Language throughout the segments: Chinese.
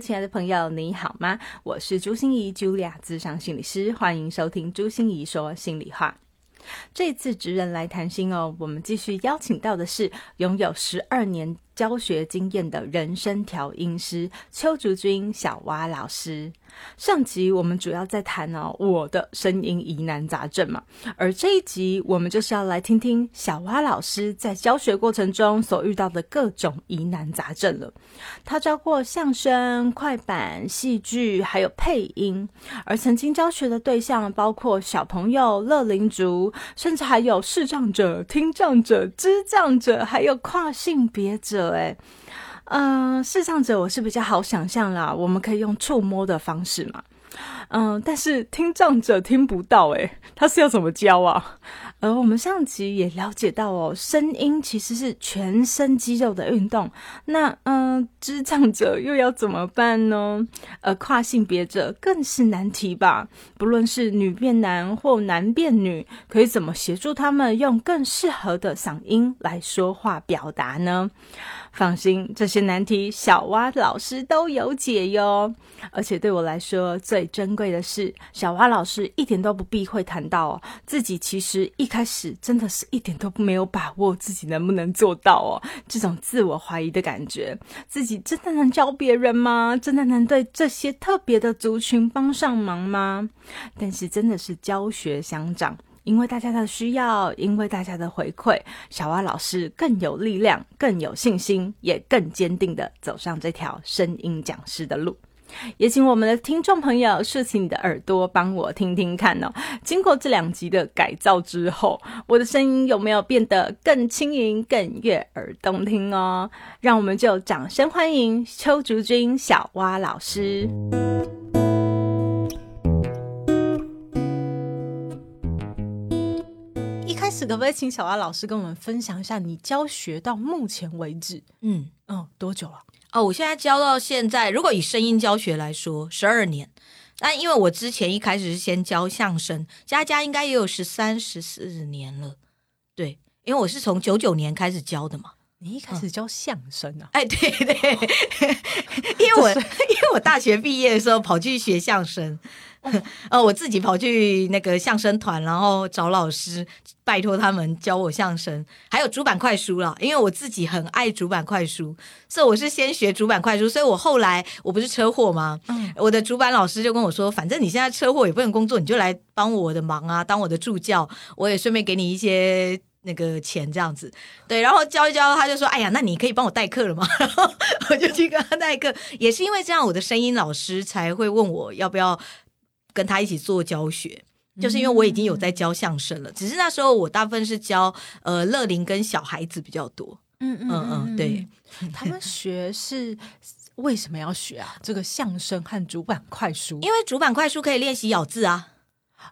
亲爱的朋友，你好吗？我是朱心怡，Julia，智商心理师，欢迎收听朱心怡说心里话。这次职人来谈心哦，我们继续邀请到的是拥有十二年。教学经验的人声调音师邱竹君小蛙老师，上集我们主要在谈哦我的声音疑难杂症嘛，而这一集我们就是要来听听小蛙老师在教学过程中所遇到的各种疑难杂症了。他教过相声、快板、戏剧，还有配音，而曾经教学的对象包括小朋友、乐龄族，甚至还有视障者、听障者、智障者，还有跨性别者。对，嗯，视障者我是比较好想象啦，我们可以用触摸的方式嘛，嗯，但是听障者听不到，诶，他是要怎么教啊？而我们上集也了解到哦，声音其实是全身肌肉的运动。那嗯，智障者又要怎么办呢？而跨性别者更是难题吧？不论是女变男或男变女，可以怎么协助他们用更适合的嗓音来说话表达呢？放心，这些难题小蛙老师都有解哟。而且对我来说，最珍贵的是，小蛙老师一点都不避讳谈到自己其实一开始真的是一点都没有把握自己能不能做到哦。这种自我怀疑的感觉，自己真的能教别人吗？真的能对这些特别的族群帮上忙吗？但是真的是教学相长。因为大家的需要，因为大家的回馈，小蛙老师更有力量、更有信心，也更坚定的走上这条声音讲师的路。也请我们的听众朋友竖起你的耳朵，帮我听听看哦。经过这两集的改造之后，我的声音有没有变得更轻盈、更悦耳动听哦？让我们就掌声欢迎邱竹君小蛙老师。一开始可不可以请小蛙老师跟我们分享一下你教学到目前为止，嗯嗯，多久了？哦，我现在教到现在，如果以声音教学来说，十二年。那因为我之前一开始是先教相声，佳佳应该也有十三、十四年了。对，因为我是从九九年开始教的嘛。你一开始教相声啊？哎，对对，因为我因为我大学毕业的时候跑去学相声。呃，我自己跑去那个相声团，然后找老师，拜托他们教我相声，还有主板快书了。因为我自己很爱主板快书，所以我是先学主板快书。所以我后来我不是车祸吗？嗯，我的主板老师就跟我说，反正你现在车祸也不能工作，你就来帮我的忙啊，当我的助教，我也顺便给你一些那个钱这样子。对，然后教一教，他就说，哎呀，那你可以帮我代课了吗？然 后我就去跟他代课，也是因为这样，我的声音老师才会问我要不要。跟他一起做教学，就是因为我已经有在教相声了，只是那时候我大部分是教呃乐龄跟小孩子比较多。嗯嗯嗯，对，他们学是为什么要学啊？这个相声和主板快书，因为主板快书可以练习咬字啊。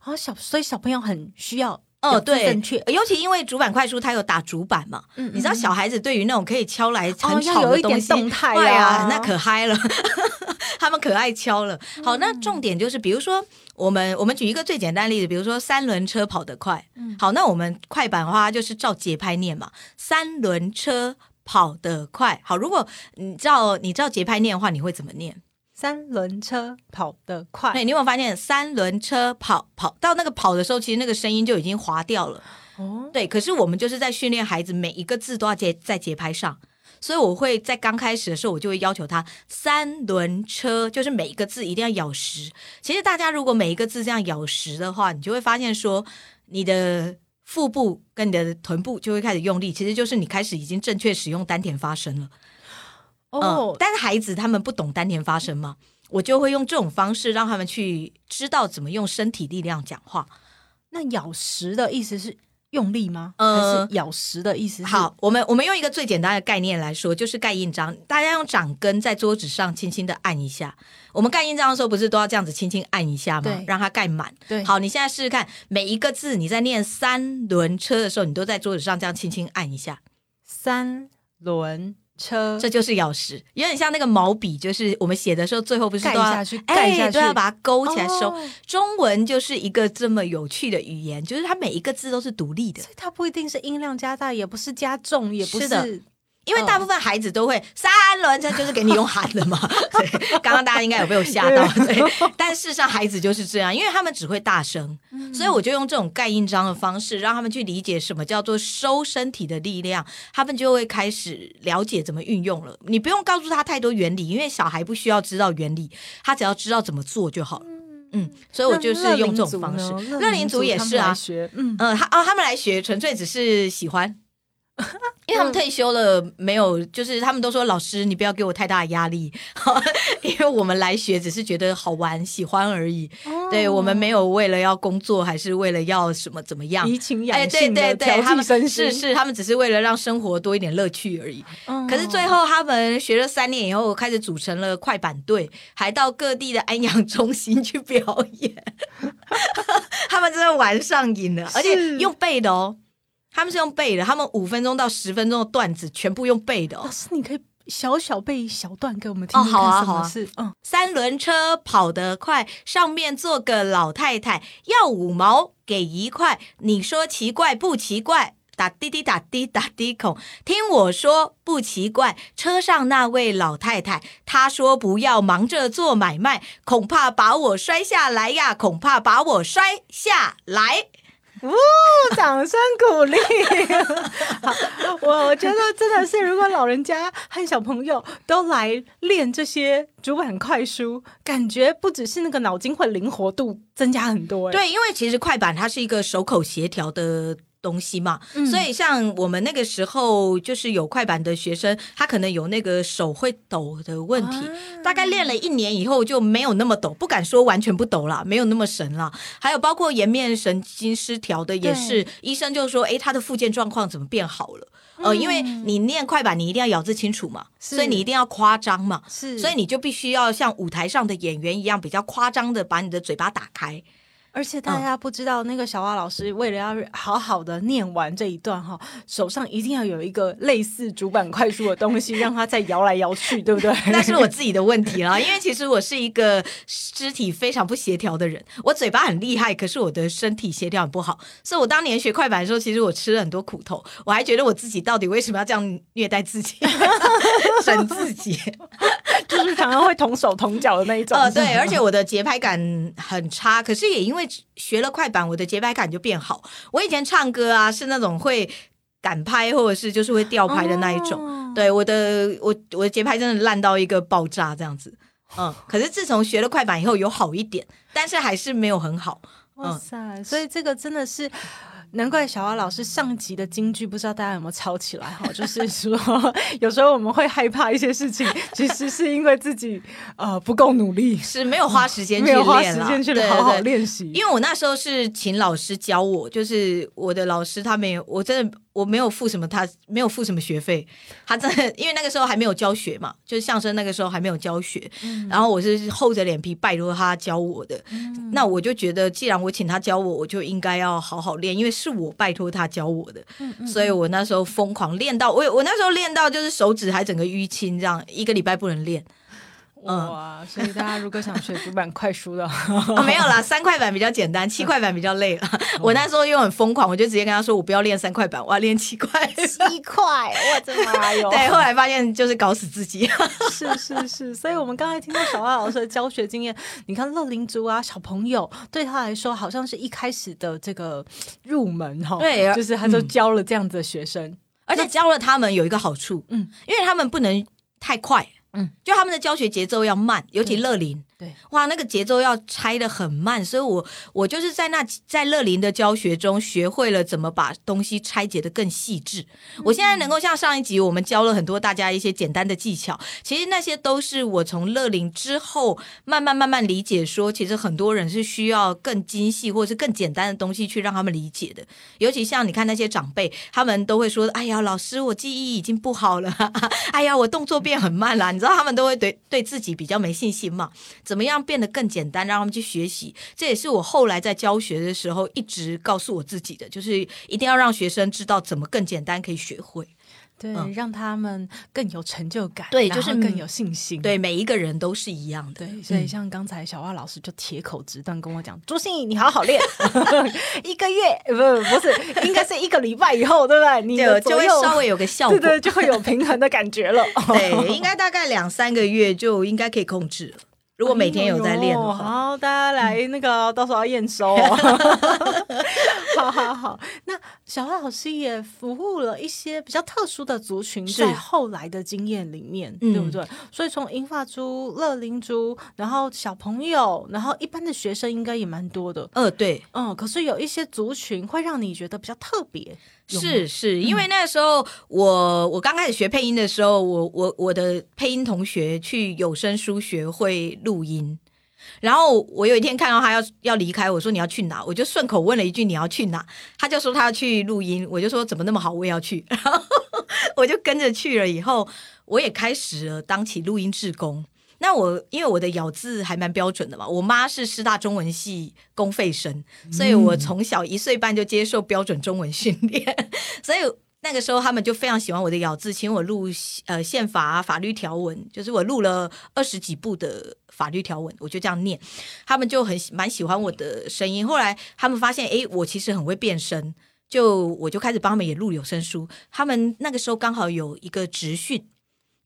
啊，小所以小朋友很需要哦，对，正确。尤其因为主板快书它有打主板嘛，嗯，你知道小孩子对于那种可以敲来很吵的东西，动态啊，那可嗨了。他们可爱敲了，好，那重点就是，比如说我们我们举一个最简单的例子，比如说三轮车跑得快，好，那我们快板的话就是照节拍念嘛，三轮车跑得快，好，如果你照你照节拍念的话，你会怎么念？三轮车跑得快，对，你有没有发现三轮车跑跑到那个跑的时候，其实那个声音就已经滑掉了，哦，对，可是我们就是在训练孩子每一个字都要节在节拍上。所以我会在刚开始的时候，我就会要求他三轮车，就是每一个字一定要咬实。其实大家如果每一个字这样咬实的话，你就会发现说，你的腹部跟你的臀部就会开始用力，其实就是你开始已经正确使用丹田发声了。哦，但是孩子他们不懂丹田发声吗，我就会用这种方式让他们去知道怎么用身体力量讲话。那咬实的意思是用力吗？呃还是咬实的意思是？好，我们我们用一个最简单的概念来说，就是盖印章。大家用掌根在桌子上轻轻的按一下。我们盖印章的时候，不是都要这样子轻轻按一下吗对？让它盖满。对，好，你现在试试看，每一个字你在念三轮车的时候，你都在桌子上这样轻轻按一下，三轮车，这就是钥匙，有点像那个毛笔，就是我们写的时候，最后不是盖都要下去，盖下哎，去，都要把它勾起来收。哦中文就是一个这么有趣的语言，就是它每一个字都是独立的所。以它不一定是音量加大，也不是加重，也不是的是因为大部分孩子都会三轮车，就是给你用喊的嘛。对，刚刚大家应该有被我吓到，对。但事实上，孩子就是这样，因为他们只会大声，所以我就用这种盖印章的方式，让他们去理解什么叫做收身体的力量，他们就会开始了解怎么运用了。你不用告诉他太多原理，因为小孩不需要知道原理，他只要知道怎么做就好了。嗯，所以我就是用这种方式。乐龄族也是啊，学嗯嗯，他哦，他们来学纯粹只是喜欢，因为他们退休了，没有，就是他们都说老师，你不要给我太大的压力，因为我们来学只是觉得好玩、喜欢而已。对我们没有为了要工作，还是为了要什么怎么样？怡情哎，养对性的对对，他们调身。是是，他们只是为了让生活多一点乐趣而已。嗯可是最后他们学了三年以后，开始组成了快板队，还到各地的安阳中心去表演。他们真的玩上瘾了，而且用背的哦。他们是用背的，他们五分钟到十分钟的段子全部用背的哦老。师，你可以小小背一小段给我们听哦听看什好啊好是嗯三轮车跑得快，上面坐个老太太，要五毛给一块，你说奇怪不奇怪？打滴滴打滴打滴孔，听我说不奇怪。车上那位老太太，她说不要忙着做买卖，恐怕把我摔下来呀，恐怕把我摔下来。掌声鼓励。好，我我觉得真的是，如果老人家和小朋友都来练这些主板快书，感觉不只是那个脑筋会灵活度增加很多、欸。对，因为其实快板它是一个手口协调的东西嘛，嗯。所以像我们那个时候就是有快板的学生，他可能有那个手会抖的问题，啊。大概练了一年以后就没有那么抖，不敢说完全不抖了，没有那么神了。还有包括颜面神经失调的也是，医生就说，诶，他的复健状况怎么变好了？呃，因为你念快板，你一定要咬字清楚嘛，所以你一定要夸张嘛，是，所以你就必须要像舞台上的演员一样，比较夸张的把你的嘴巴打开。而且大家不知道，那个小蛙老师为了要好好的念完这一段哈，手上一定要有一个类似主板快速的东西，让他再摇来摇去，对不对？那是我自己的问题啦，因为其实我是一个肢体非常不协调的人，我嘴巴很厉害，可是我的身体协调很不好，所以我当年学快板的时候，其实我吃了很多苦头，我还觉得我自己到底为什么要这样虐待自己，整自己。就是常常会同手同脚的那一种。呃，对，而且我的节拍感很差，可是也因为学了快板，我的节拍感就变好。我以前唱歌啊，是那种会赶拍或者是就是会掉拍的那一种。哦对，我的我我的节拍真的烂到一个爆炸这样子。嗯，可是自从学了快板以后有好一点，但是还是没有很好。哇塞！所以这个真的是。难怪小蛙老师上集的金句，不知道大家有没有抄起来哈？就是说，有时候我们会害怕一些事情，其实是因为自己呃不够努力，是没有花时间去没有花练啦。时间去对好好对对练习。因为我那时候是请老师教我，就是我的老师他没有，我真的我没有付什么他没有付什么学费，他真的因为那个时候还没有教学嘛，就是相声那个时候还没有教学，然后我是厚着脸皮拜托他教我的，那我就觉得既然我请他教我，我就应该要好好练，因为是我拜托他教我的，所以我那时候疯狂练到我我那时候练到就是手指还整个淤青，这样一个礼拜不能练。嗯哇！所以大家如果想学主板快书的，啊，没有啦，三块板比较简单，七块板比较累了。我那时候又很疯狂，我就直接跟他说，我不要练三块板，我要练七块。七块，我的妈哟！对，后来发现就是搞死自己。是是是，所以我们刚才听到小蛙老师的教学经验，你看乐龄族啊，小朋友对他来说，好像是一开始的这个入门哈，对就是他就教了这样子的学生，而且教了他们有一个好处，嗯嗯，因为他们不能太快，嗯嗯，就他们的教学节奏要慢，尤其乐龄。对，哇，那个节奏要拆的很慢，所以我我就是在那在乐林的教学中学会了怎么把东西拆解的更细致。我现在能够像上一集我们教了很多大家一些简单的技巧，其实那些都是我从乐林之后慢慢慢慢理解，说其实很多人是需要更精细或者是更简单的东西去让他们理解的。尤其像你看那些长辈，他们都会说：“哎呀，老师，我记忆已经不好了，哎呀，我动作变很慢了。”你知道他们都会对对自己比较没信心嘛？怎么样变得更简单，让他们去学习？这也是我后来在教学的时候一直告诉我自己的，就是一定要让学生知道怎么更简单可以学会。对，让他们更有成就感，对，就是更有信心。对，每一个人都是一样的。对，所以像刚才小花老师就铁口直断跟我讲：“朱心怡，你好好练，一个月不不是，应该是一个礼拜以后，对不对？你就会稍微有个效果，对对，就会有平衡的感觉了。对，应该大概两三个月就应该可以控制了。”如果每天有在练的话，好，大家来那个到时候要验收。好好好，那小花老师也服务了一些比较特殊的族群，在后来的经验里面，对不对？所以从银发族、乐龄族，然后小朋友，然后一般的学生应该也蛮多的。呃，对，嗯，可是有一些族群会让你觉得比较特别。是是，因为那时候我我刚开始学配音的时候，我我我的配音同学去有声书学会录音，然后我有一天看到他要要离开，我说你要去哪？我就顺口问了一句你要去哪？他就说他要去录音，我就说怎么那么好，我也要去，然后我就跟着去了。以后我也开始了当起录音志工。那我因为我的咬字还蛮标准的嘛，我妈是师大中文系公费生，所以我从小一岁半就接受标准中文训练，所以那个时候他们就非常喜欢我的咬字，请我录呃宪法法律条文，就是我录了二十几部的法律条文，我就这样念，他们就很蛮喜欢我的声音。后来他们发现，哎，我其实很会变声，就我就开始帮他们也录有声书。他们那个时候刚好有一个职训。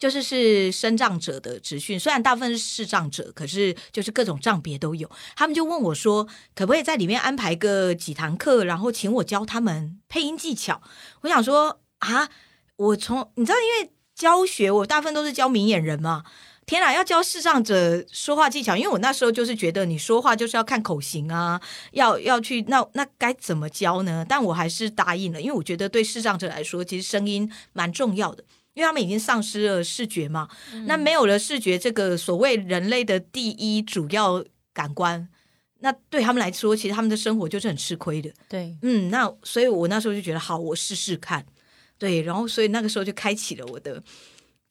就是是生障者的职训，虽然大部分是视障者，可是就是各种障别都有。他们就问我说，可不可以在里面安排个几堂课，然后请我教他们配音技巧？我想说啊，我从你知道，因为教学我大部分都是教明眼人嘛，天哪，要教视障者说话技巧，因为我那时候就是觉得你说话就是要看口型啊，要要去那那该怎么教呢？但我还是答应了，因为我觉得对视障者来说，其实声音蛮重要的。因为他们已经丧失了视觉嘛，那没有了视觉这个所谓人类的第一主要感官，那对他们来说，其实他们的生活就是很吃亏的。对，嗯，那所以我那时候就觉得好，我试试看。对，然后所以那个时候就开启了我的。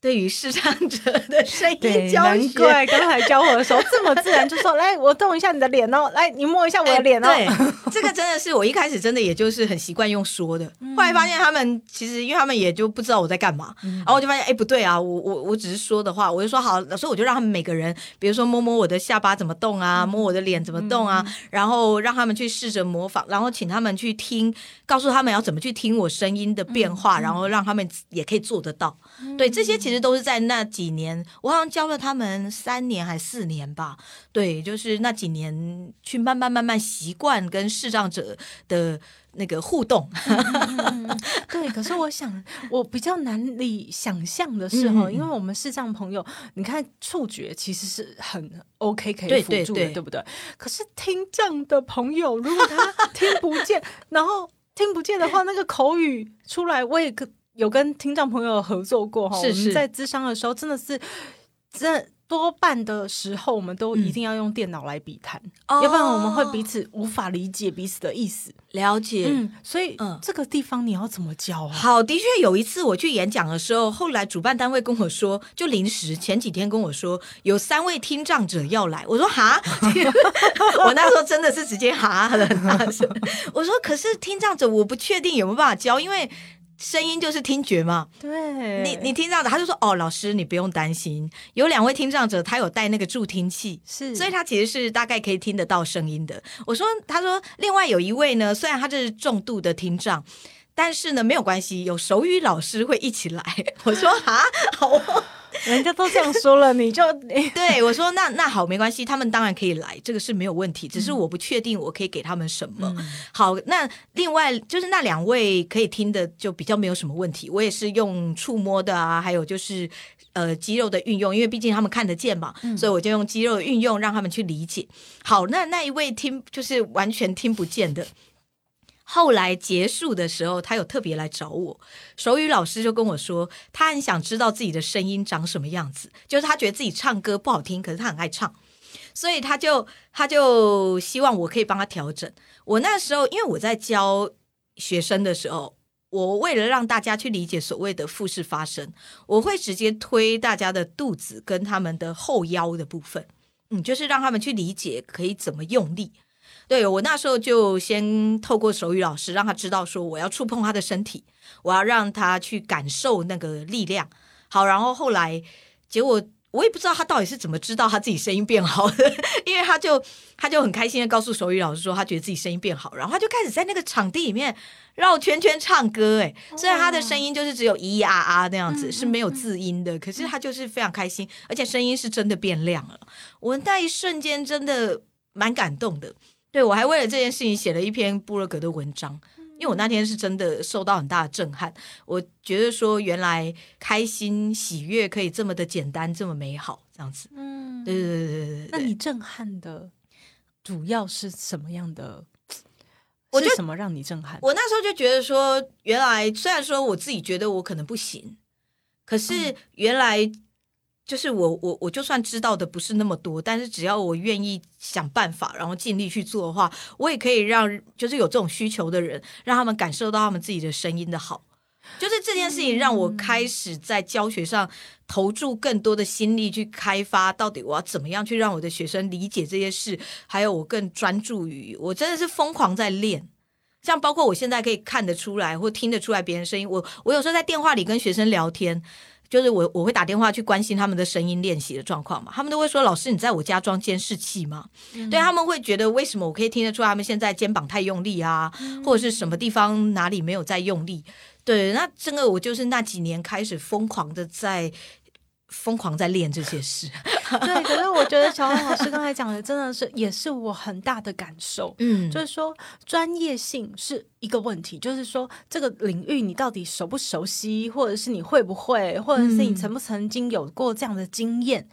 对于视唱者的 声音教学，难怪刚才教我的时候这么自然，就说：“ 来，我动一下你的脸哦，来，你摸一下我的脸哦。”对，这个真的是我一开始真的也就是很习惯用说的，后来发现他们其实因为他们也就不知道我在干嘛，然后我就发现哎不对啊，我我我只是说的话，我就说好，所以我就让他们每个人，比如说摸摸我的下巴怎么动啊，摸我的脸怎么动啊，然后让他们去试着模仿，然后请他们去听，告诉他们要怎么去听我声音的变化，然后让他们也可以做得到。对，这些其实都是在那几年，我好像教了他们三年还四年吧。对，就是那几年去慢慢慢慢习惯跟视障者的那个互动。对，可是我想我比较难以想象的是哈，因为我们视障朋友，你看触觉其实是很 OK 可以辅助的，对不对？可是听障的朋友，如果他听不见，然后听不见的话，那个口语出来，我也可。有跟听障朋友合作过哈，我们在咨商的时候真的是，这多半的时候我们都一定要用电脑来比谈，要不然我们会彼此无法理解彼此的意思。了解，嗯，所以嗯，这个地方你要怎么教啊？好，的确有一次我去演讲的时候，后来主办单位跟我说，就临时前几天跟我说有三位听障者要来，我说哈，我那时候真的是直接哈了很大声，我说可是听障者我不确定有没有办法教，因为。声音就是听觉嘛，对，你你听障者，他就说哦，老师你不用担心，有两位听障者，他有带那个助听器，是，所以他其实是大概可以听得到声音的。我说，他说另外有一位呢，虽然他这是重度的听障，但是呢，没有关系，有手语老师会一起来。我说 啊，好哦，人家都这样说了，你就 对我说那那好，没关系，他们当然可以来，这个是没有问题，只是我不确定我可以给他们什么。好，那另外就是那两位可以听的就比较没有什么问题，我也是用触摸的啊，还有就是呃肌肉的运用，因为毕竟他们看得见嘛，所以我就用肌肉的运用让他们去理解。好，那那一位听就是完全听不见的。后来结束的时候，他有特别来找我，手语老师就跟我说，他很想知道自己的声音长什么样子，就是他觉得自己唱歌不好听，可是他很爱唱，所以他就他就希望我可以帮他调整。我那时候因为我在教学生的时候，我为了让大家去理解所谓的腹式发声，我会直接推大家的肚子跟他们的后腰的部分，嗯，就是让他们去理解可以怎么用力。对我那时候就先透过手语老师让他知道说我要触碰他的身体，我要让他去感受那个力量。好，然后后来结果我也不知道他到底是怎么知道他自己声音变好的，因为他就他就很开心的告诉手语老师说他觉得自己声音变好，然后他就开始在那个场地里面绕圈圈唱歌。哎，虽然他的声音就是只有咿咿啊啊那样子是没有字音的，可是他就是非常开心，而且声音是真的变亮了。我那一瞬间真的蛮感动的。对，我还为了这件事情写了一篇布洛格的文章，因为我那天是真的受到很大的震撼。我觉得说，原来开心喜悦可以这么的简单，这么美好，这样子。嗯，对对对对对。那你震撼的主要是什么样的？我觉得什么让你震撼？我那时候就觉得说，原来虽然说我自己觉得我可能不行，可是原来。就是我我我就算知道的不是那么多，但是只要我愿意想办法，然后尽力去做的话，我也可以让就是有这种需求的人，让他们感受到他们自己的声音的好。就是这件事情让我开始在教学上投注更多的心力去开发，到底我要怎么样去让我的学生理解这些事，还有我更专注于我真的是疯狂在练。像包括我现在可以看得出来或听得出来别人声音，我我有时候在电话里跟学生聊天。就是我我会打电话去关心他们的声音练习的状况嘛，他们都会说老师你在我家装监视器吗？对他们会觉得为什么我可以听得出他们现在肩膀太用力啊，或者是什么地方哪里没有在用力？对，那真的我就是那几年开始疯狂的在。疯狂在练这些事，对。可是我觉得小王老师刚才讲的真的是，也是我很大的感受。嗯，就是说专业性是一个问题，就是说这个领域你到底熟不熟悉，或者是你会不会，或者是你曾不曾经有过这样的经验。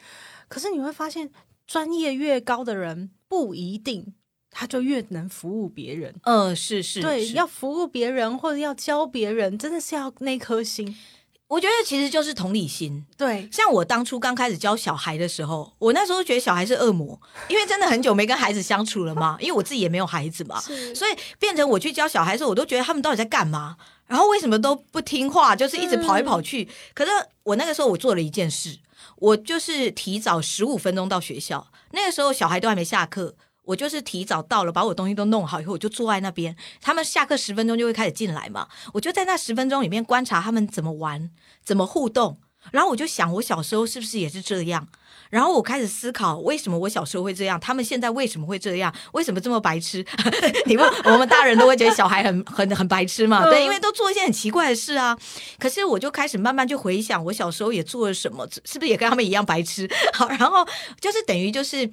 可是你会发现，专业越高的人不一定他就越能服务别人。嗯，是是，对，要服务别人或者要教别人，真的是要那颗心。我觉得其实就是同理心，对。像我当初刚开始教小孩的时候，我那时候觉得小孩是恶魔，因为真的很久没跟孩子相处了嘛，因为我自己也没有孩子嘛，所以变成我去教小孩的时候，我都觉得他们到底在干嘛，然后为什么都不听话，就是一直跑来跑去。可是我那个时候我做了一件事，我就是提早十五分钟到学校，那个时候小孩都还没下课。我就是提早到了，把我东西都弄好以后，我就坐在那边。他们下课十分钟就会开始进来嘛，我就在那十分钟里面观察他们怎么玩、怎么互动。然后我就想，我小时候是不是也是这样？然后我开始思考，为什么我小时候会这样？他们现在为什么会这样？为什么这么白痴？你问我们大人都会觉得小孩很很很白痴嘛？对，因为都做一些很奇怪的事啊。可是我就开始慢慢去回想，我小时候也做了什么，是不是也跟他们一样白痴？好，然后就是等于就是。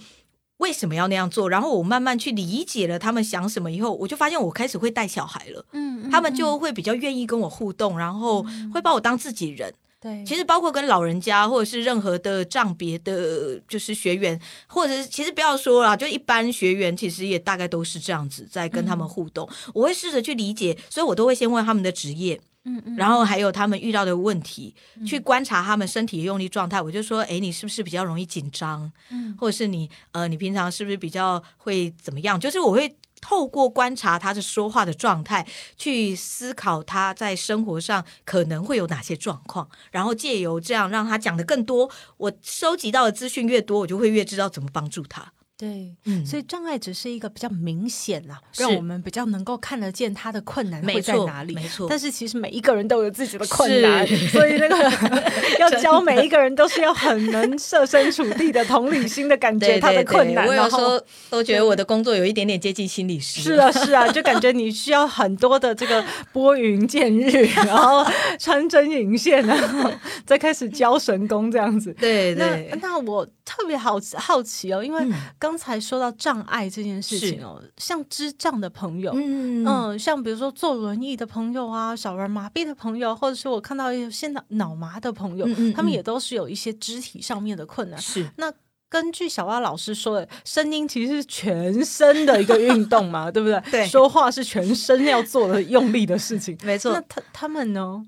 为什么要那样做？然后我慢慢去理解了他们想什么以后，我就发现我开始会带小孩了。嗯，他们就会比较愿意跟我互动，然后会把我当自己人。对，其实包括跟老人家或者是任何的账别的，就是学员，或者是其实不要说了，就一般学员，其实也大概都是这样子在跟他们互动。我会试着去理解，所以我都会先问他们的职业。嗯嗯，然后还有他们遇到的问题，去观察他们身体的用力状态。我就说，哎，你是不是比较容易紧张？嗯，或者是你呃，你平常是不是比较会怎么样？就是我会透过观察他的说话的状态，去思考他在生活上可能会有哪些状况，然后借由这样让他讲的更多。我收集到的资讯越多，我就会越知道怎么帮助他。对，嗯所以障碍只是一个比较明显啦，是让我们比较能够看得见他的困难会在哪里。没错但是其实每一个人都有自己的困难，所以那个 要教每一个人都是要很能设身处地的同理心的感觉他的困难。对我有时候都觉得我的工作有一点点接近心理师。是啊，是啊，就感觉你需要很多的这个拨云见日，然后穿针引线，然后再开始教神功这样子。那对对，那我特别好好奇哦，因为嗯刚才说到障碍这件事情哦，像智障的朋友，嗯嗯，像比如说坐轮椅的朋友啊，小儿麻痹的朋友，或者是我看到有些脑脑麻的朋友，嗯嗯嗯他们也都是有一些肢体上面的困难。是那根据小蛙老师说的，声音其实是全身的一个运动嘛，对不对？对说话是全身要做的用力的事情。没错那他他们呢？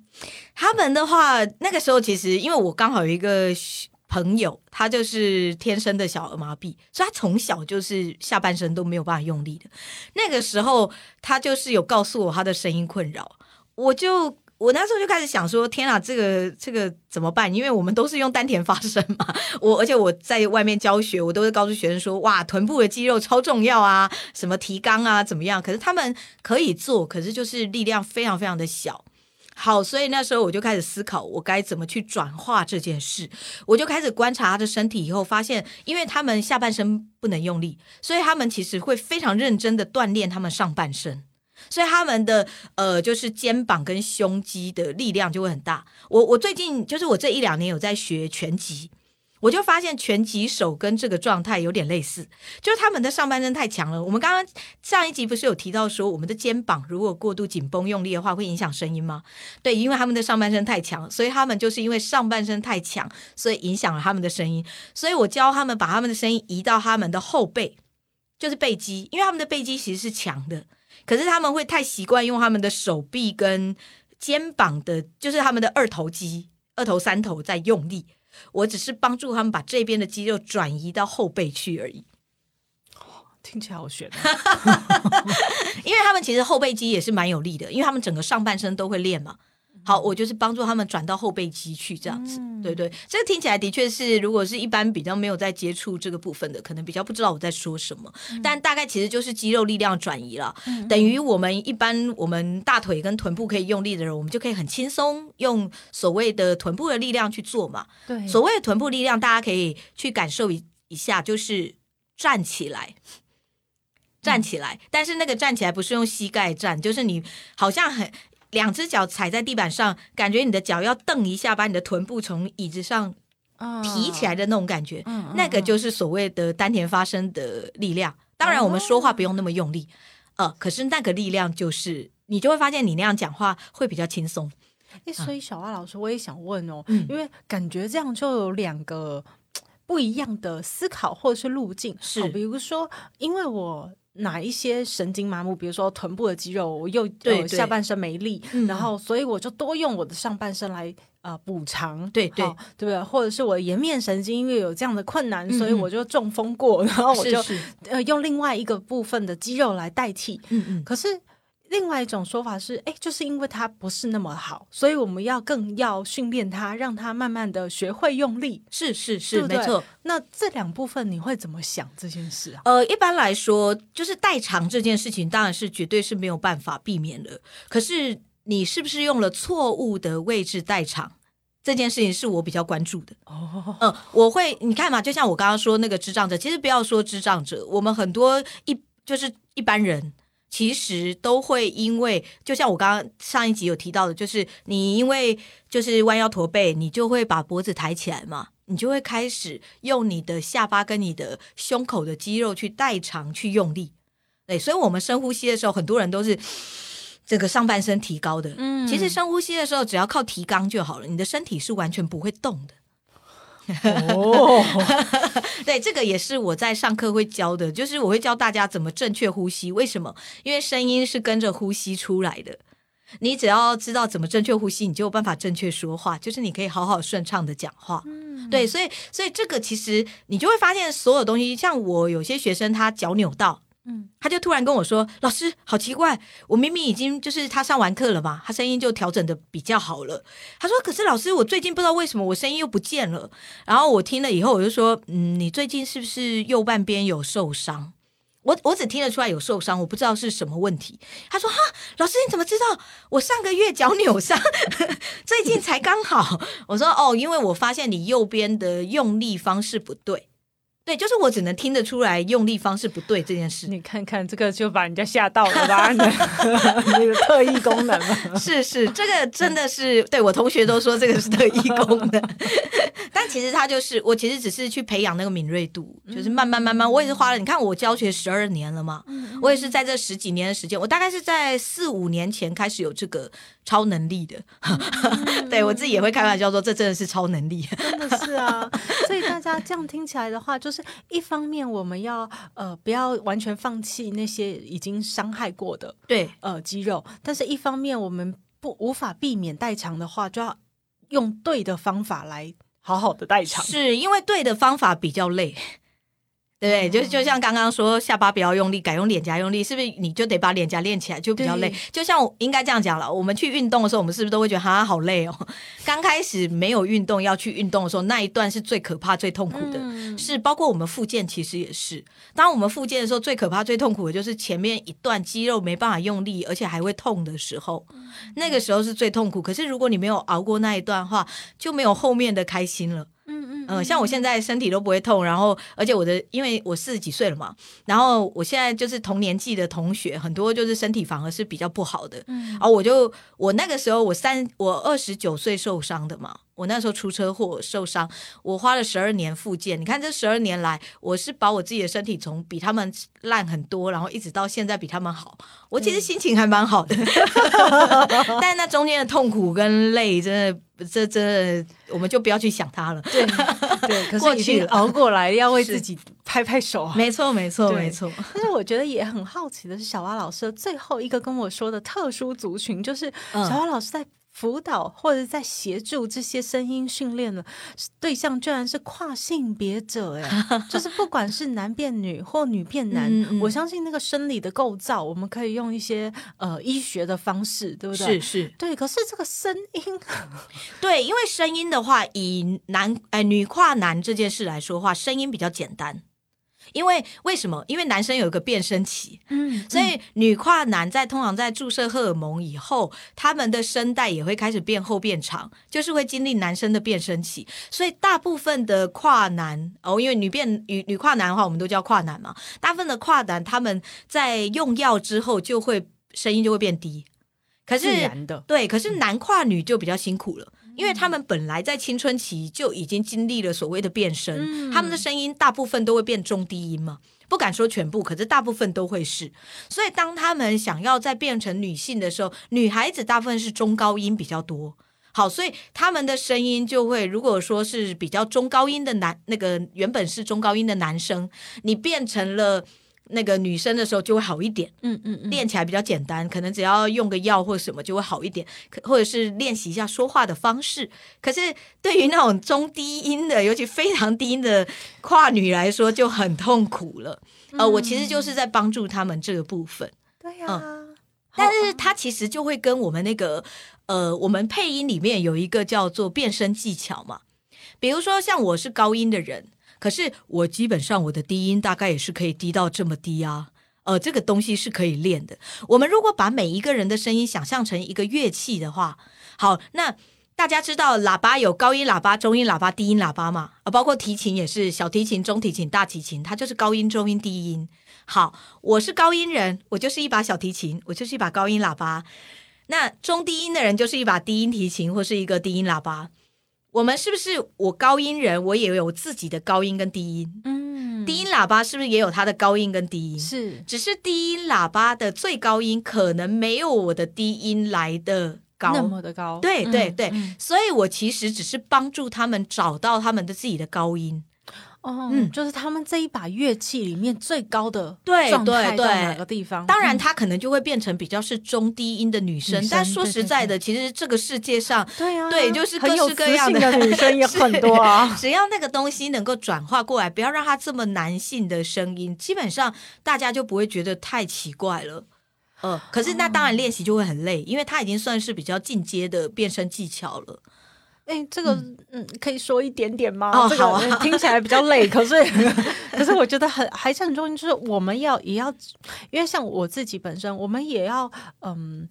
他们的话，那个时候其实因为我刚好有一个朋友，他就是天生的小儿麻痹，所以他从小就是下半身都没有办法用力的。那个时候，他就是有告诉我他的声音困扰，我就。我那时候就开始想说，天啊，这个这个怎么办？因为我们都是用丹田发声嘛。我而且我在外面教学，我都会告诉学生说，哇，臀部的肌肉超重要啊，什么提肛啊，怎么样？可是他们可以做，可是就是力量非常非常的小。好，所以那时候我就开始思考，我该怎么去转化这件事。我就开始观察他的身体，以后发现，因为他们下半身不能用力，所以他们其实会非常认真的锻炼他们上半身。所以他们的呃，就是肩膀跟胸肌的力量就会很大。我我最近就是我这一两年有在学拳击，我就发现拳击手跟这个状态有点类似，就是他们的上半身太强了。我们刚刚上一集不是有提到说，我们的肩膀如果过度紧绷用力的话，会影响声音吗？对，因为他们的上半身太强，所以他们就是因为上半身太强，所以影响了他们的声音。所以我教他们把他们的声音移到他们的后背，就是背肌，因为他们的背肌其实是强的，可是他们会太习惯用他们的手臂跟肩膀的，就是他们的二头肌、二头、三头在用力。我只是帮助他们把这边的肌肉转移到后背去而已，听起来好悬。因为他们其实后背肌也是蛮有力的，因为他们整个上半身都会练嘛。好，我就是帮助他们转到后背肌去，这样子，对对，这个听起来的确是，如果是一般比较没有在接触这个部分的，可能比较不知道我在说什么，但大概其实就是肌肉力量转移了，等于我们一般我们大腿跟臀部可以用力的人，我们就可以很轻松用所谓的臀部的力量去做嘛。对，所谓的臀部力量，大家可以去感受一一下，就是站起来，站起来。但是那个站起来不是用膝盖站，就是你好像很两只脚踩在地板上，感觉你的脚要蹬一下，把你的臀部从椅子上提起来的那种感觉，那个就是所谓的丹田发声的力量。当然，我们说话不用那么用力，呃，可是那个力量就是你就会发现，你那样讲话会比较轻松。哎，所以小蛙老师，我也想问哦，嗯因为感觉这样就有两个不一样的思考或者是路径，是比如说，因为我。哪一些神经麻木，比如说臀部的肌肉，我又对对。呃下半身没力，嗯。然后所以我就多用我的上半身来呃补偿，对对。好对不对？或者是我的颜面神经因为有这样的困难，嗯所以我就中风过，然后我就呃用另外一个部分的肌肉来代替，嗯嗯，可是另外一种说法是，哎，就是因为它不是那么好，所以我们要更要训练他，让他慢慢的学会用力。是是是，对对没错。那这两部分你会怎么想这件事啊？呃，一般来说，就是代偿这件事情，当然是绝对是没有办法避免的。可是你是不是用了错误的位置代偿？这件事情是我比较关注的。哦，嗯，我会你看嘛，就像我刚刚说那个智障者，其实不要说智障者，我们很多一就是一般人。其实都会因为，就像我刚刚上一集有提到的，就是你因为就是弯腰驼背，你就会把脖子抬起来嘛，你就会开始用你的下巴跟你的胸口的肌肉去代偿、去用力。对，所以我们深呼吸的时候，很多人都是这个上半身提高的。嗯其实深呼吸的时候，只要靠提肛就好了，你的身体是完全不会动的。哦，对，这个也是我在上课会教的，就是我会教大家怎么正确呼吸。为什么？因为声音是跟着呼吸出来的。你只要知道怎么正确呼吸，你就有办法正确说话，就是你可以好好顺畅的讲话。嗯对，所以所以这个其实你就会发现，所有东西，像我有些学生他脚扭到，嗯，他就突然跟我说：“老师，好奇怪，我明明已经就是他上完课了嘛，他声音就调整的比较好了。”他说：“可是老师，我最近不知道为什么我声音又不见了。”然后我听了以后，我就说：“嗯，你最近是不是右半边有受伤？”我我只听得出来有受伤，我不知道是什么问题。他说：“哈，老师你怎么知道？我上个月脚扭伤，最近才刚好。”我说：“哦，因为我发现你右边的用力方式不对。”对，就是我只能听得出来用力方式不对这件事。你看看这个就把人家吓到了吧？那个特异功能 是是，这个真的是对我同学都说这个是特异功能。但其实他就是我，其实只是去培养那个敏锐度，就是慢慢慢慢，我也是花了。你看我教学十二年了嘛，我也是在这十几年的时间，我大概是在四五年前开始有这个超能力的。对我自己也会开玩笑说，这真的是超能力，真的是啊。所以大家这样听起来的话，就是。是一方面，我们要呃不要完全放弃那些已经伤害过的对。呃肌肉，但是一方面我们不无法避免代偿的话，就要用对的方法来好好的代偿，是因为对的方法比较累。对，就就像刚刚说下巴不要用力，改用脸颊用力，是不是你就得把脸颊练起来就比较累？就像我应该这样讲了，我们去运动的时候，我们是不是都会觉得哈好累哦？刚开始没有运动要去运动的时候，那一段是最可怕、最痛苦的，是包括我们复健其实也是。当我们复健的时候，最可怕、最痛苦的就是前面一段肌肉没办法用力，而且还会痛的时候，那个时候是最痛苦。可是如果你没有熬过那一段话，就没有后面的开心了。嗯，像我现在身体都不会痛，然后而且我的，因为我四十几岁了嘛，然后我现在就是同年纪的同学很多，就是身体反而是比较不好的。嗯，然后我就我那个时候我三我二十九岁受伤的嘛。我那时候出车祸受伤，我花了十二年复健。你看这十二年来，我是把我自己的身体从比他们烂很多，然后一直到现在比他们好。我其实心情还蛮好的，但那中间的痛苦跟累，真的，这这，我们就不要去想他了。对 对，可是已经熬过来，要为自己拍拍手啊！没错，没错，没错。但是我觉得也很好奇的是，小蛙老师的最后一个跟我说的特殊族群，就是小蛙老师在。辅导或者在协助这些声音训练的对象，居然是跨性别者哎，就是不管是男变女或女变男，我相信那个生理的构造，我们可以用一些呃医学的方式，对不对？是是，对。可是这个声音，对，因为声音的话，以男哎女跨男这件事来说话，声音比较简单。因为为什么？因为男生有一个变声期，嗯，所以女跨男在通常在注射荷尔蒙以后，他们的声带也会开始变厚变长，就是会经历男生的变声期。所以大部分的跨男哦，因为女变女女跨男的话，我们都叫跨男嘛。大部分的跨男他们在用药之后，就会声音就会变低。可是对，可是男跨女就比较辛苦了。因为他们本来在青春期就已经经历了所谓的变声，他们的声音大部分都会变中低音嘛，不敢说全部，可是大部分都会是。所以当他们想要再变成女性的时候，女孩子大部分是中高音比较多。好，所以他们的声音就会，如果说是比较中高音的男，那个原本是中高音的男生，你变成了。那个女生的时候就会好一点，嗯嗯嗯，练起来比较简单，可能只要用个药或什么就会好一点，可或者是练习一下说话的方式。可是对于那种中低音的，尤其非常低音的跨女来说就很痛苦了。呃，我其实就是在帮助他们这个部分。对呀，但是它其实就会跟我们那个呃，我们配音里面有一个叫做变声技巧嘛，比如说像我是高音的人。可是我基本上我的低音大概也是可以低到这么低啊，呃，这个东西是可以练的。我们如果把每一个人的声音想象成一个乐器的话，好，那大家知道喇叭有高音喇叭、中音喇叭、低音喇叭嘛？啊，包括提琴也是，小提琴、中提琴、大提琴，它就是高音、中音、低音。好，我是高音人，我就是一把小提琴，我就是一把高音喇叭。那中低音的人就是一把低音提琴或是一个低音喇叭。我们是不是我高音人，我也有自己的高音跟低音？嗯，低音喇叭是不是也有它的高音跟低音？是，只是低音喇叭的最高音可能没有我的低音来的高那么的高。对对对，所以我其实只是帮助他们找到他们的自己的高音。哦，嗯就是他们这一把乐器里面最高的对状态对对到哪个地方？当然，嗯她可能就会变成比较是中低音的女生，但说实在的，其实这个世界上对啊，对就是各式各样的女生也 很多啊。只要那个东西能够转化过来，不要让它这么男性的声音，基本上大家就不会觉得太奇怪了。呃，可是那当然练习就会很累，因为它已经算是比较进阶的变声技巧了。哎、这个嗯可以说一点点吗？哦这个好啊嗯听起来比较累，可是 可是我觉得很还是很重要，就是我们要也要，因为像我自己本身，我们也要嗯。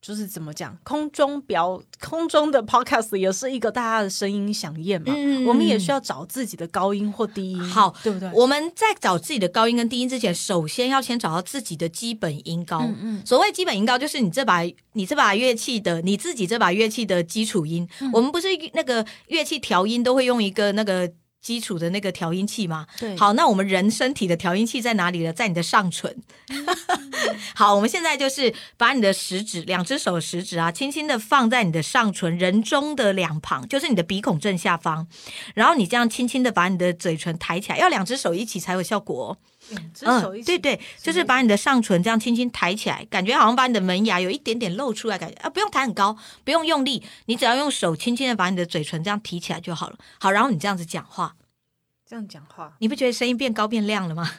就是怎么讲，空中表空中的 podcast 也是一个大家的声音响应嘛，嗯我们也需要找自己的高音或低音，好对不对？我们在找自己的高音跟低音之前，首先要先找到自己的基本音高。嗯嗯所谓基本音高，就是你这把你这把乐器的你自己这把乐器的基础音。嗯我们不是那个乐器调音都会用一个那个基础的那个调音器嘛？对，好，那我们人身体的调音器在哪里呢？在你的上唇。好，我们现在就是把你的食指，两只手的食指啊，轻轻的放在你的上唇人中的两旁，就是你的鼻孔正下方。然后你这样轻轻的把你的嘴唇抬起来，要两只手一起才有效果、哦。两只手一起，对对，就是把你的上唇这样轻轻抬起来，感觉好像把你的门牙有一点点露出来，感觉啊，不用抬很高，不用用力，你只要用手轻轻的把你的嘴唇这样提起来就好了。好，然后你这样子讲话，这样讲话，你不觉得声音变高变亮了吗？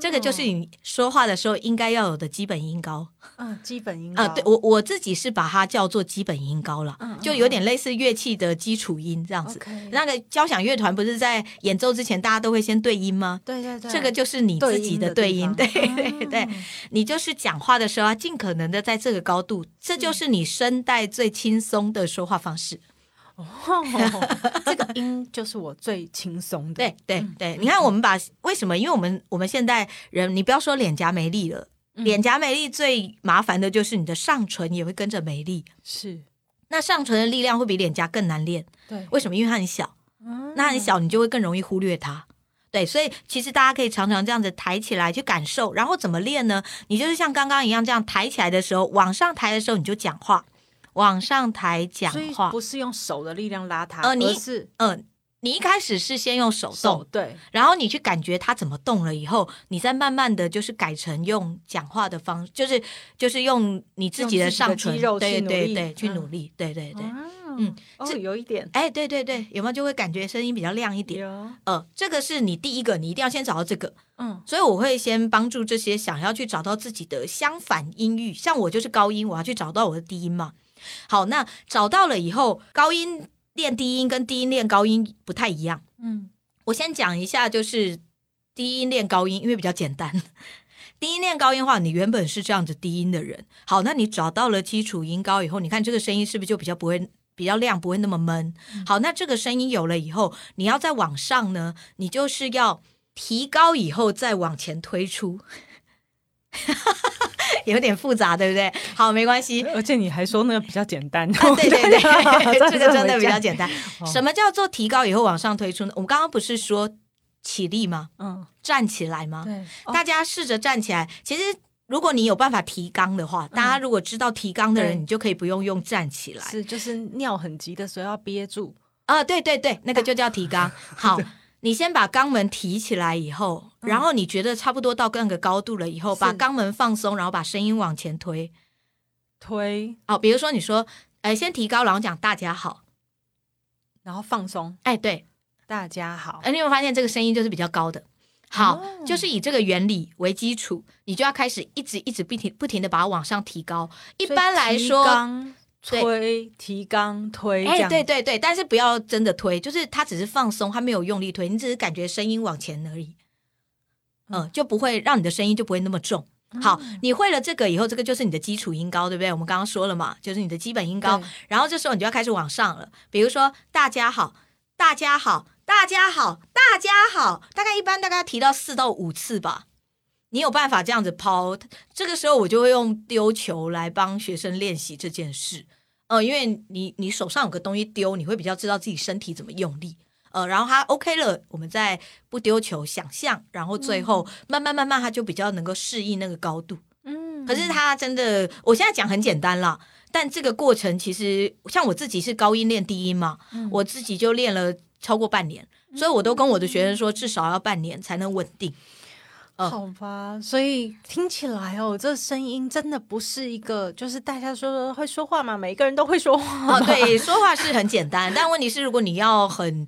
这个就是你说话的时候应该要有的基本音高。嗯基本音啊、高。对我我自己是把它叫做基本音高了，就有点类似乐器的基础音这样子。那个交响乐团不是在演奏之前大家都会先对音吗？对对对，这个就是你自己的对音，对对对对，你就是讲话的时候要尽可能的在这个高度，这就是你声带最轻松的说话方式。哦，这个音就是我最轻松的。对对对，你看我们把为什么？因为我们我们现在人，你不要说脸颊没力了，脸颊没力最麻烦的就是你的上唇也会跟着没力。是，那上唇的力量会比脸颊更难练，对，为什么？因为它很小，嗯那很小，你就会更容易忽略它。对，所以其实大家可以常常这样子抬起来去感受，然后怎么练呢？你就是像刚刚一样这样抬起来的时候，往上抬的时候你就讲话，往上抬讲话。不是用手的力量拉它，呃你而是嗯，你一开始是先用手动，手对，然后你去感觉它怎么动了以后，你再慢慢的就是改成用讲话的方式，就是就是用你自己的上唇，对对对，去嗯努力，对对对。嗯这有一点哎，对对对，有没有就会感觉声音比较亮一点？有，呃，这个是你第一个，你一定要先找到这个。嗯所以我会先帮助这些想要去找到自己的相反音域，像我就是高音，我要去找到我的低音嘛。好，那找到了以后，高音练低音跟低音练高音不太一样。嗯我先讲一下，就是低音练高音，因为比较简单。低音练高音的话，你原本是这样子低音的人，好，那你找到了基础音高以后，你看这个声音是不是就比较不会比较亮，不会那么闷？好，那这个声音有了以后，你要再往上呢，你就是要提高以后再往前推出，有点复杂，对不对？好，没关系。而且你还说那个比较简单，啊，对对对，这个真的比较。简单。哦什么叫做提高以后往上推出呢？我们刚刚不是说起立吗？嗯，站起来吗？对，哦大家试着站起来。其实，如果你有办法提肛的话，大家如果知道提肛的人，对你就可以不用用站起来。是就是尿很急的时候要憋住，啊，对对对，那个就叫提肛。好，你先把肛门提起来以后，然后你觉得差不多到那个高度了以后，把肛门放松，然后把声音往前推。推，哦，比如说你说，哎，先提高，然后讲大家好。然后放松。哎，对，大家好，哎，你有没有发现这个声音就是比较高的？好，哦就是以这个原理为基础，你就要开始一直一直不停不停的把它往上提高。一般来说，推提肛推，这哎，样对对对，但是不要真的推，就是它只是放松，它没有用力推，你只是感觉声音往前而已。嗯，就不会让你的声音就不会那么重。好，你会了这个以后，这个就是你的基础音高，对不对？我们刚刚说了嘛，就是你的基本音高。然后这时候你就要开始往上了，比如说大家好，大家好，大家好，大家好，大概一般大概提到四到五次吧。你有办法这样子抛，这个时候我就会用丢球来帮学生练习这件事。呃，因为你你手上有个东西丢，你会比较知道自己身体怎么用力。呃，然后他 OK 了，我们再不丢球，想象，然后最后慢慢慢慢，他就比较能够适应那个高度。嗯，可是他真的，我现在讲很简单啦，但这个过程其实像我自己是高音练低音嘛，嗯我自己就练了超过半年。所以我都跟我的学生说，至少要半年才能稳定。嗯好吧，所以听起来哦，这声音真的不是一个，就是大家说会说话嘛，每一个人都会说话哦，对，说话是很简单，但问题是，如果你要很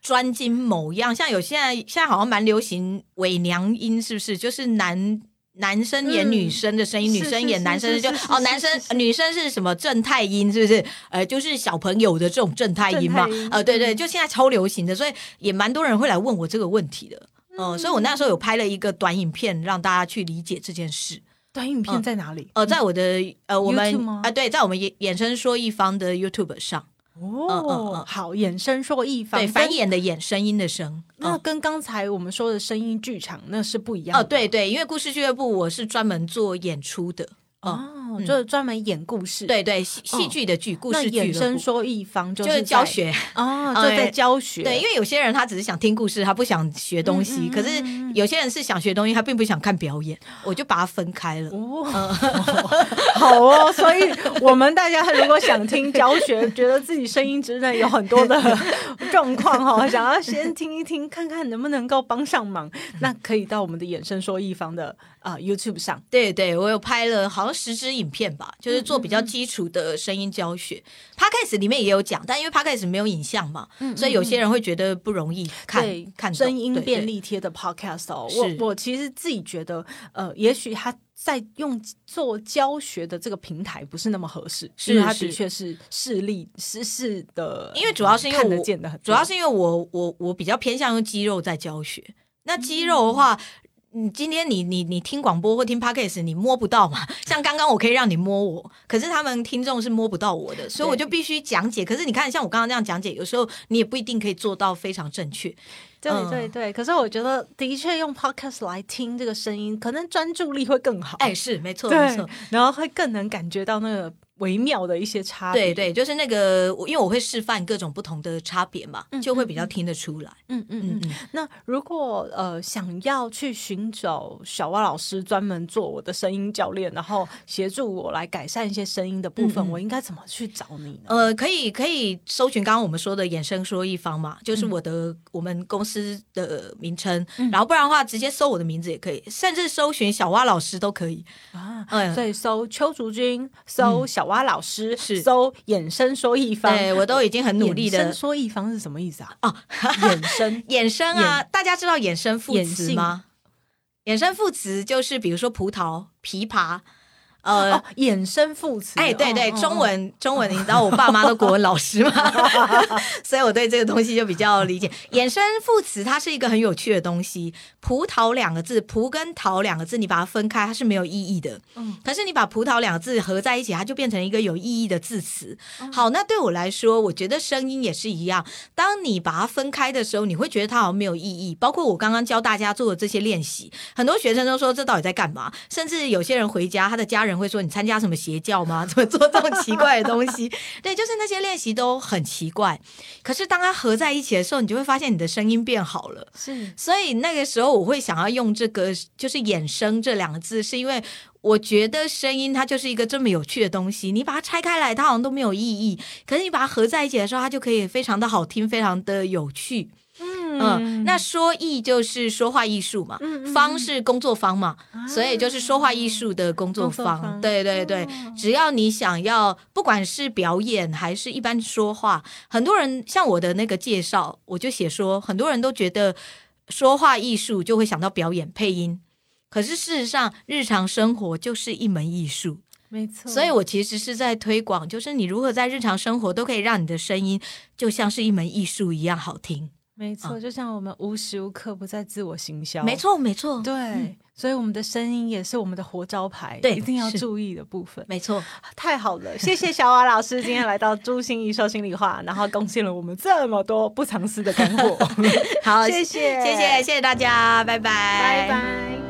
专精某一样，像有现在现在好像蛮流行伪娘音，是不是？就是男。男生演女生的声音，嗯女生演男生的就哦，男生女生是什么正太音，是不是？呃，就是小朋友的这种正太音嘛音。呃，对对，嗯就现在超流行的，所以也蛮多人会来问我这个问题的。嗯、所以我那时候有拍了一个短影片，让大家去理解这件事。短影片在哪里？呃，在我的呃，我们啊、对，在我们衍衍生说一方的 YouTube 上，哦，嗯嗯好，衍生说一方，对，繁衍的衍，声音的声。嗯那跟刚才我们说的声音剧场那是不一样哦，的对对，因为故事俱乐部我是专门做演出的。哦，哦，就是专门演故事。，对对，戏戏剧的剧，故事俱乐部衍生说一方就就是是教学。哦，哎 就在教学。对，因为有些人他只是想听故事，他不想学东西；可是有些人是想学东西，他并不想看表演，我就把它分开了。哦，好哦，所以我们大家如果想听教学，觉得自己声音之内有很多的状况哈，想要先听一听，看看能不能够帮上忙，那可以到我们的衍生说一方的啊、呃 YouTube 上。对对，我有拍了好像十支影片吧，就是做比嗯较基础的声音教学。Podcast 里面也有讲，但因为 Podcast 没有影像嘛，所以有些人会觉得不容易看看声音便利贴的 Podcast 哦，我我其实自己觉得，呃，也许他在用做教学的这个平台不是那么合适，是因为它的确是视力是。是的，因为主要是因为看得我见的，主要是因为我我我比较偏向用肌肉在教学。那肌肉的话，你今天你你你听广播或听 podcast，你摸不到嘛？像刚刚我可以让你摸我，可是他们听众是摸不到我的，所以我就必须讲解。可是你看，像我刚刚那样讲解，有时候你也不一定可以做到非常正确。对嗯对对，可是我觉得的确用 podcast 来听这个声音，可能专注力会更好。哎，是没错没错。，然后会更能感觉到那个微妙的一些差别。对对，就是那个，我因为我会示范各种不同的差别嘛，就会比较听得出来。嗯嗯嗯。那如果呃想要去寻找小蛙老师专门做我的声音教练，然后协助我来改善一些声音的部分，我应该怎么去找你呢？呃，可以可以搜寻刚刚我们说的衍生说一方嘛，就是我的、我们公司的名称，然后不然的话直接搜我的名字也可以，甚至搜寻小蛙老师都可以。啊，嗯，所以搜邱竹君，搜小蛙老师，是搜衍生说一方。对我都已经很努力的衍生说一方是什么意思啊？哦，衍生衍生啊，大家知道衍生副词吗？衍生副词就是比如说葡萄、枇杷，呃。哦，衍生副词。哎，对对，哦中。文中文，你知道我爸妈都国文老师嘛，所以我对这个东西就比较理解。衍生副词它是一个很有趣的东西。葡萄两个字，葡跟桃两个字，你把它分开，它是没有意义的。嗯可是你把葡萄两个字合在一起，它就变成一个有意义的字词。哦好，那对我来说，我觉得声音也是一样。当你把它分开的时候，你会觉得它好像没有意义。包括我刚刚教大家做的这些练习，很多学生都说这到底在干嘛？甚至有些人回家，他的家人会说：“你参加什么邪教吗？怎 么做这种奇怪的东西？” 对，就是那些练习都很奇怪。可是当它合在一起的时候，你就会发现你的声音变好了。是所以那个时候我会想要用这个，就是“衍生”这两个字，是因为我觉得声音它就是一个这么有趣的东西，你把它拆开来，它好像都没有意义；可是你把它合在一起的时候，它就可以非常的好听，非常的有趣。嗯，那说艺就是说话艺术嘛，方是工作方嘛，所以就是说话艺术的工作方对对对，哦。只要你想要，不管是表演还是一般说话，很多人像我的那个介绍，我就写说，很多人都觉得说话艺术就会想到表演配音，可是事实上，日常生活就是一门艺术。没错。所以我其实是在推广，就是你如何在日常生活都可以让你的声音就像是一门艺术一样好听。没错，就像我们无时无刻不在自我行销。没。错，没错，对，所以我们的声音也是我们的活招牌，对一定要注意的部分。没错。太好了，谢谢小瓦老师今天来到朱心怡说心里话，然后贡献了我们这么多不藏私的干货。好，谢谢谢谢，谢谢大家，拜拜，拜拜。